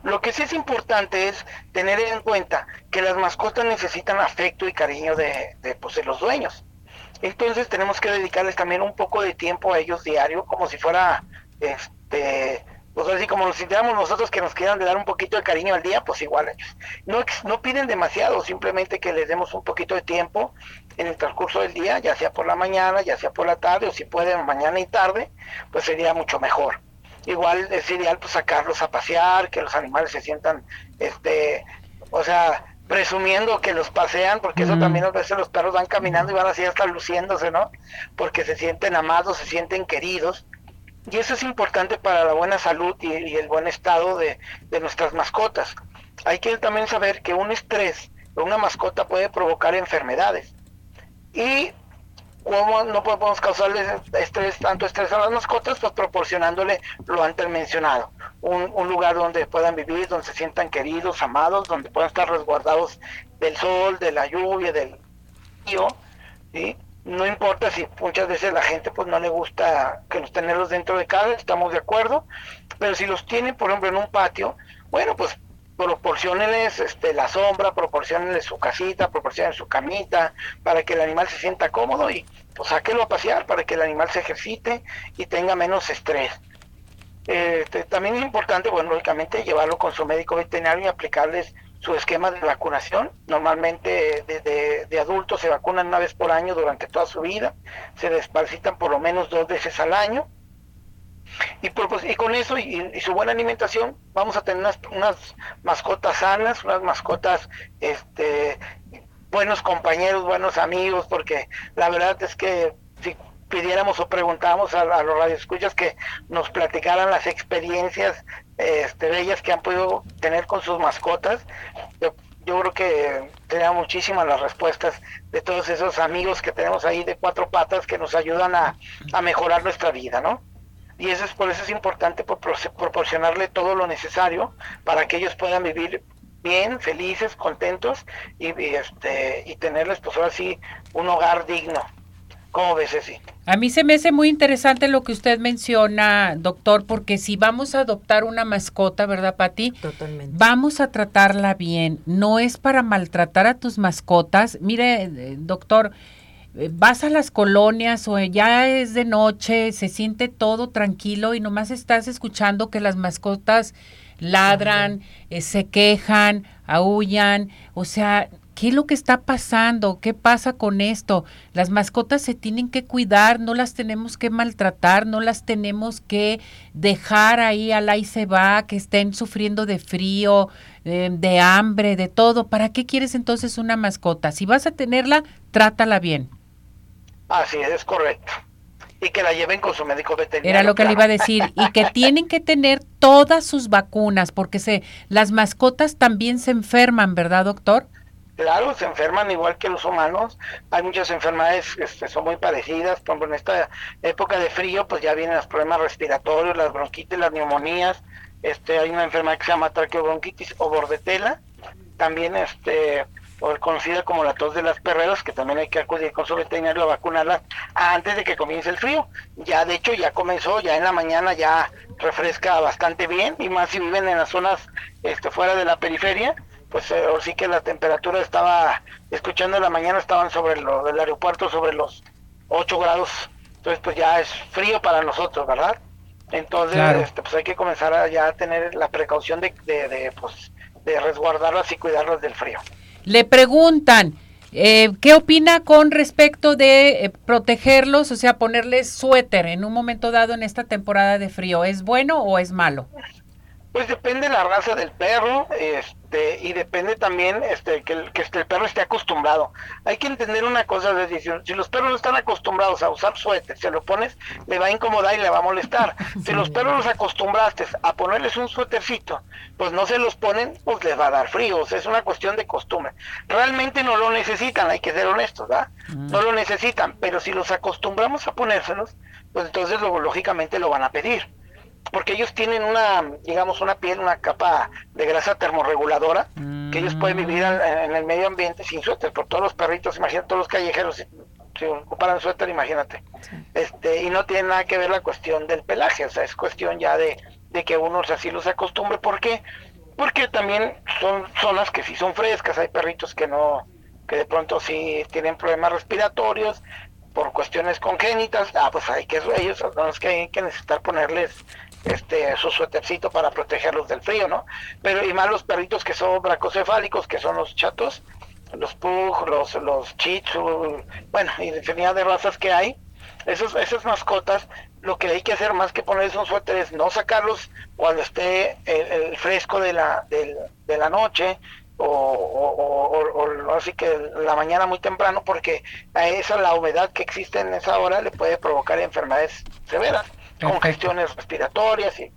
Lo que sí es importante es tener en cuenta que las mascotas necesitan afecto y cariño de, pues, de, los dueños. Entonces tenemos que dedicarles también un poco de tiempo a ellos diario, como si fuera, este, pues así como nos sintiéramos nosotros que nos quieran de dar un poquito de cariño al día, pues igual. No, no piden demasiado, simplemente que les demos un poquito de tiempo en el transcurso del día, ya sea por la mañana, ya sea por la tarde, o si pueden mañana y tarde, pues sería mucho mejor igual es ideal pues sacarlos a pasear, que los animales se sientan, este, o sea, presumiendo que los pasean, porque eso también a veces los perros van caminando y van así hasta luciéndose, ¿no? Porque se sienten amados, se sienten queridos. Y eso es importante para la buena salud y, y el buen estado de, de nuestras mascotas. Hay que también saber que un estrés de una mascota puede provocar enfermedades. Y ¿Cómo no podemos causarles estrés, tanto estrés a las mascotas? Pues proporcionándole lo antes mencionado, un, un, lugar donde puedan vivir, donde se sientan queridos, amados, donde puedan estar resguardados del sol, de la lluvia, del frío, ¿sí? No importa si muchas veces la gente pues no le gusta que los tenerlos dentro de casa, estamos de acuerdo, pero si los tienen, por ejemplo, en un patio, bueno, pues proporcionenles este, la sombra, proporcionenles su casita, proporcionen su camita, para que el animal se sienta cómodo y pues sáquelo a pasear para que el animal se ejercite y tenga menos estrés. Este, también es importante, bueno, lógicamente llevarlo con su médico veterinario y aplicarles su esquema de vacunación. Normalmente de, de, adultos se vacunan una vez por año durante toda su vida, se desparcitan por lo menos dos veces al año y, con eso y, su buena alimentación vamos a tener unas, mascotas sanas, unas mascotas, este, buenos compañeros, buenos amigos, porque la verdad es que si pidiéramos o preguntáramos a, los radioescuchas que nos platicaran las experiencias este, bellas que han podido tener con sus mascotas, yo, creo que serían muchísimas las respuestas de todos esos amigos que tenemos ahí de cuatro patas que nos ayudan a mejorar nuestra vida, ¿no? Y eso es por eso es importante proporcionarle todo lo necesario para que ellos puedan vivir bien, felices, contentos y, este y tenerles pues ahora sí un hogar digno. ¿Cómo ves así? A mí se me hace muy interesante lo que usted menciona, doctor, porque si vamos a adoptar una mascota, ¿verdad, Pati? Totalmente. Vamos a tratarla bien. No es para maltratar a tus mascotas. Mire, eh, doctor, vas a las colonias o ya es de noche, se siente todo tranquilo y nomás estás escuchando que las mascotas ladran, eh, se quejan, aullan, o sea, ¿Qué es lo que está pasando? ¿Qué pasa con esto? Las mascotas se tienen que cuidar, no las tenemos que maltratar, no las tenemos que dejar ahí al ahí se va, que estén sufriendo de frío, eh, de hambre, de todo. ¿Para qué quieres entonces una mascota? Si vas a tenerla, trátala bien. Así es, es correcto. Y que la lleven con su médico veterinario. Era lo que le iba a decir. Y que tienen que tener todas sus vacunas, porque se, las mascotas también se enferman, ¿verdad, doctor? Claro, se enferman igual que los humanos. Hay muchas enfermedades que este, son muy parecidas. Por ejemplo, en esta época de frío, pues ya vienen los problemas respiratorios, las bronquitis, las neumonías. Este, hay una enfermedad que se llama traqueobronquitis o bordetela. También este, o conocida como la tos de las perreras, que también hay que acudir con su veterinario a vacunarla antes de que comience el frío. Ya, de hecho, ya comenzó, ya en la mañana ya refresca bastante bien, y más si viven en las zonas este, fuera de la periferia, pues eh, sí que la temperatura estaba, escuchando en la mañana estaban sobre lo del aeropuerto sobre los 8 grados, entonces pues ya es frío para nosotros, ¿verdad? Entonces este, pues hay que comenzar a ya tener la precaución de, de, pues, de resguardarlas y cuidarlas del frío. Le preguntan, eh, ¿qué opina con respecto de eh, protegerlos, o sea, ponerles suéter en un momento dado en esta temporada de frío? ¿Es bueno o es malo? Pues depende la raza del perro, este, y depende también este, que, el, que este, el perro esté acostumbrado. Hay que entender una cosa, de decir, si los perros no están acostumbrados a usar suéter, se lo pones, le va a incomodar y le va a molestar. Si los perros los acostumbraste a ponerles un suétercito, pues no se los ponen, pues les va a dar frío, o sea, es una cuestión de costumbre. Realmente no lo necesitan, hay que ser honestos, ¿verdad? No lo necesitan, pero si los acostumbramos a ponérselos, pues entonces lo, lógicamente lo van a pedir porque ellos tienen una, digamos, una piel, una capa de grasa termorreguladora, que ellos pueden vivir en, el medio ambiente sin suéter, por todos los perritos, imagínate, todos los callejeros, si, ocuparan suéter, imagínate. Este, y no tiene nada que ver la cuestión del pelaje, o sea, es cuestión ya de, de que uno así los acostumbre. ¿Por qué? Porque también son zonas que sí son frescas, hay perritos que no, que de pronto sí tienen problemas respiratorios, por cuestiones congénitas, ah, pues hay que ellos son los que hay que necesitar ponerles este su suétercito para protegerlos del frío, ¿no? Pero y más los perritos que son bracocefálicos, que son los chatos, los pug, los los chichu, bueno, y infinidad de razas que hay. Esos, esas mascotas, lo que hay que hacer más que ponerles un suéter es no sacarlos cuando esté el, fresco de la, de, la noche, o, o, así que la mañana muy temprano porque a esa la humedad que existe en esa hora le puede provocar enfermedades severas congestiones respiratorias y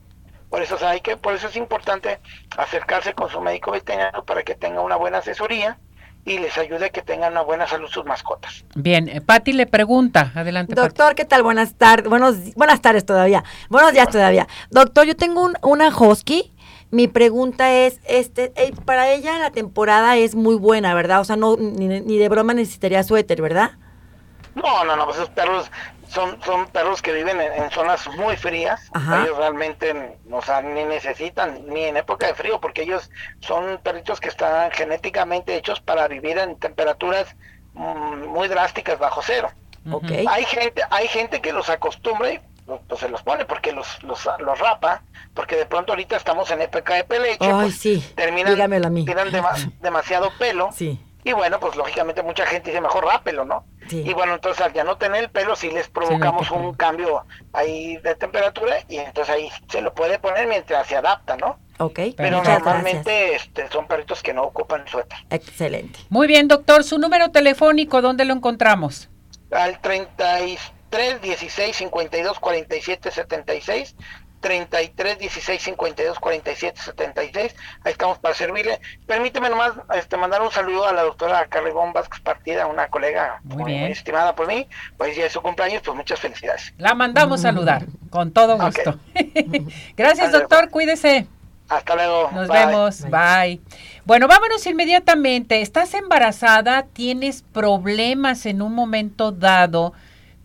por eso hay que por eso es importante acercarse con su médico veterinario para que tenga una buena asesoría y les ayude a que tengan una buena salud sus mascotas. Bien, eh, Patti le pregunta, adelante. Doctor, ¿qué tal? Buenas tardes, buenos, buenas tardes todavía, buenos días todavía. Doctor, yo tengo un, una husky, mi pregunta es, este, para ella la temporada es muy buena, ¿verdad? O sea, no ni, ni de broma necesitaría suéter, ¿verdad? No, no, no, pues esos perros son, son perros que viven en, zonas muy frías. Ellos realmente o sea, ni necesitan, ni en época de frío, porque ellos son perritos que están genéticamente hechos para vivir en temperaturas mm, muy drásticas bajo cero. Hay gente, hay gente que los acostumbra y pues, se los pone porque los, los, los, rapa, porque de pronto ahorita estamos en época de peleche, Ay, pues, sí. terminan, tiran demasiado pelo. Sí. Y bueno, pues lógicamente mucha gente dice mejor rápelo, ¿no? Y bueno, entonces al ya no tener el pelo, sí les provocamos un cambio ahí de temperatura y entonces ahí se lo puede poner mientras se adapta, ¿no? Ok. Pero normalmente este, son perritos que no ocupan suéter. Excelente. Muy bien, doctor. ¿Su número telefónico dónde lo encontramos? Al 33 16 52 47 76 33 16 52 47 76. Ahí estamos para servirle. Permíteme nomás este, mandar un saludo a la doctora Carribón Vázquez Partida, una colega muy, estimada por mí. Pues ya es su cumpleaños, pues muchas felicidades. La mandamos saludar, con todo gusto. Gracias, doctor, cuídese. Hasta luego. Nos vemos. Bye. Bueno, vámonos inmediatamente. ¿Estás embarazada? ¿Tienes problemas en un momento dado?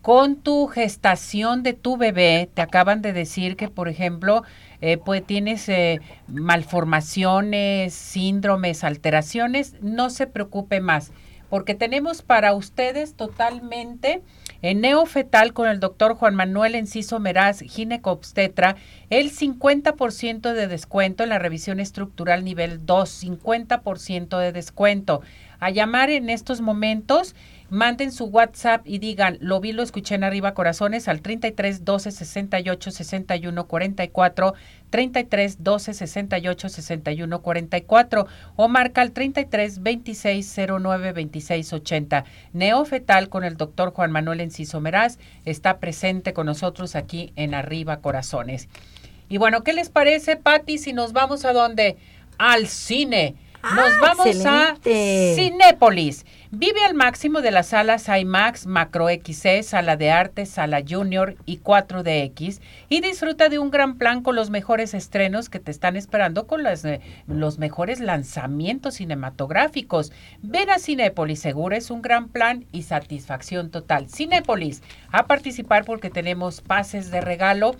Con tu gestación de tu bebé, te acaban de decir que, por ejemplo, eh, pues tienes eh, malformaciones, síndromes, alteraciones, no se preocupe más porque tenemos para ustedes totalmente en neofetal con el doctor Juan Manuel Enciso Meraz, ginecobstetra, el 50% de descuento en la revisión estructural nivel 2, 50% de descuento. A llamar en estos momentos manden su WhatsApp y digan, lo vi, lo escuché en arriba corazones al 33 12 68 61 44, 33 12 68 61 44 o marca al 33 26 09 26 80. Neofetal con el doctor Juan Manuel Enciso Meraz está presente con nosotros aquí en arriba corazones. Y bueno, ¿qué les parece, Patti, si nos vamos a dónde? Al cine. Nos Ah, vamos a. Cinépolis. Vive al máximo de las salas IMAX, Macro XC, Sala de Arte, Sala Junior y 4DX y disfruta de un gran plan con los mejores estrenos que te están esperando con las, eh, los mejores lanzamientos cinematográficos. Ven a Cinépolis, seguro es un gran plan y satisfacción total. Cinépolis, a participar porque tenemos pases de regalo.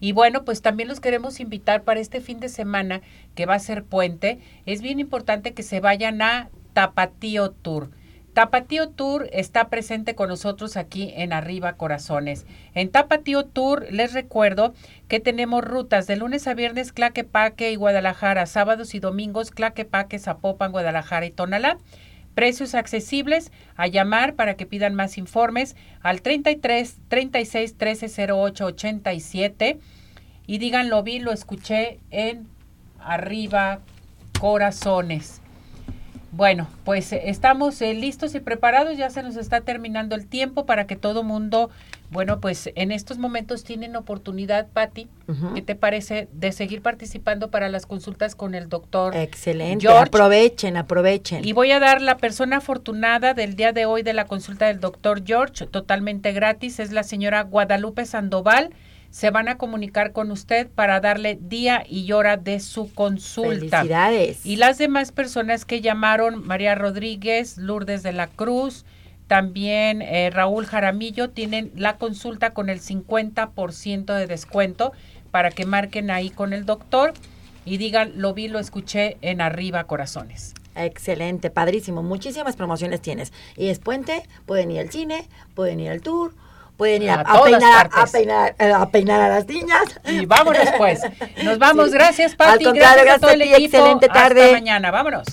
Y bueno, pues también los queremos invitar para este fin de semana que va a ser puente. Es bien importante que se vayan a Tapatío Tour. Tapatío Tour está presente con nosotros aquí en Arriba Corazones. En Tapatío Tour les recuerdo que tenemos rutas de lunes a viernes Claquepaque y Guadalajara, sábados y domingos Claquepaque, Zapopan, Guadalajara y Tonalá. Precios accesibles a llamar para que pidan más informes al 33 36 13 08 87 y digan lo vi, lo escuché en Arriba Corazones. Bueno, pues eh, estamos eh, listos y preparados, ya se nos está terminando el tiempo para que todo mundo, bueno, pues en estos momentos tienen oportunidad, Patti. ¿qué te parece de seguir participando para las consultas con el doctor? Excelente. George. Aprovechen, aprovechen. Y voy a dar la persona afortunada del día de hoy de la consulta del doctor George, totalmente gratis, es la señora Guadalupe Sandoval. Se van a comunicar con usted para darle día y hora de su consulta. Felicidades. Y las demás personas que llamaron, María Rodríguez, Lourdes de la Cruz, también eh, Raúl Jaramillo, tienen la consulta con el 50% de descuento para que marquen ahí con el doctor y digan, lo vi, lo escuché en arriba corazones. Excelente, padrísimo. Muchísimas promociones tienes. Y es puente, pueden ir al cine, pueden ir al tour, pueden ir a, A a todas peinar, a, partes. peinar, eh, a peinar a las niñas. Y vámonos pues. Nos vamos. Sí. Gracias, Al Pati. contrario, Gracias a todo el gracias equipo. Excelente tarde. Hasta mañana. Vámonos.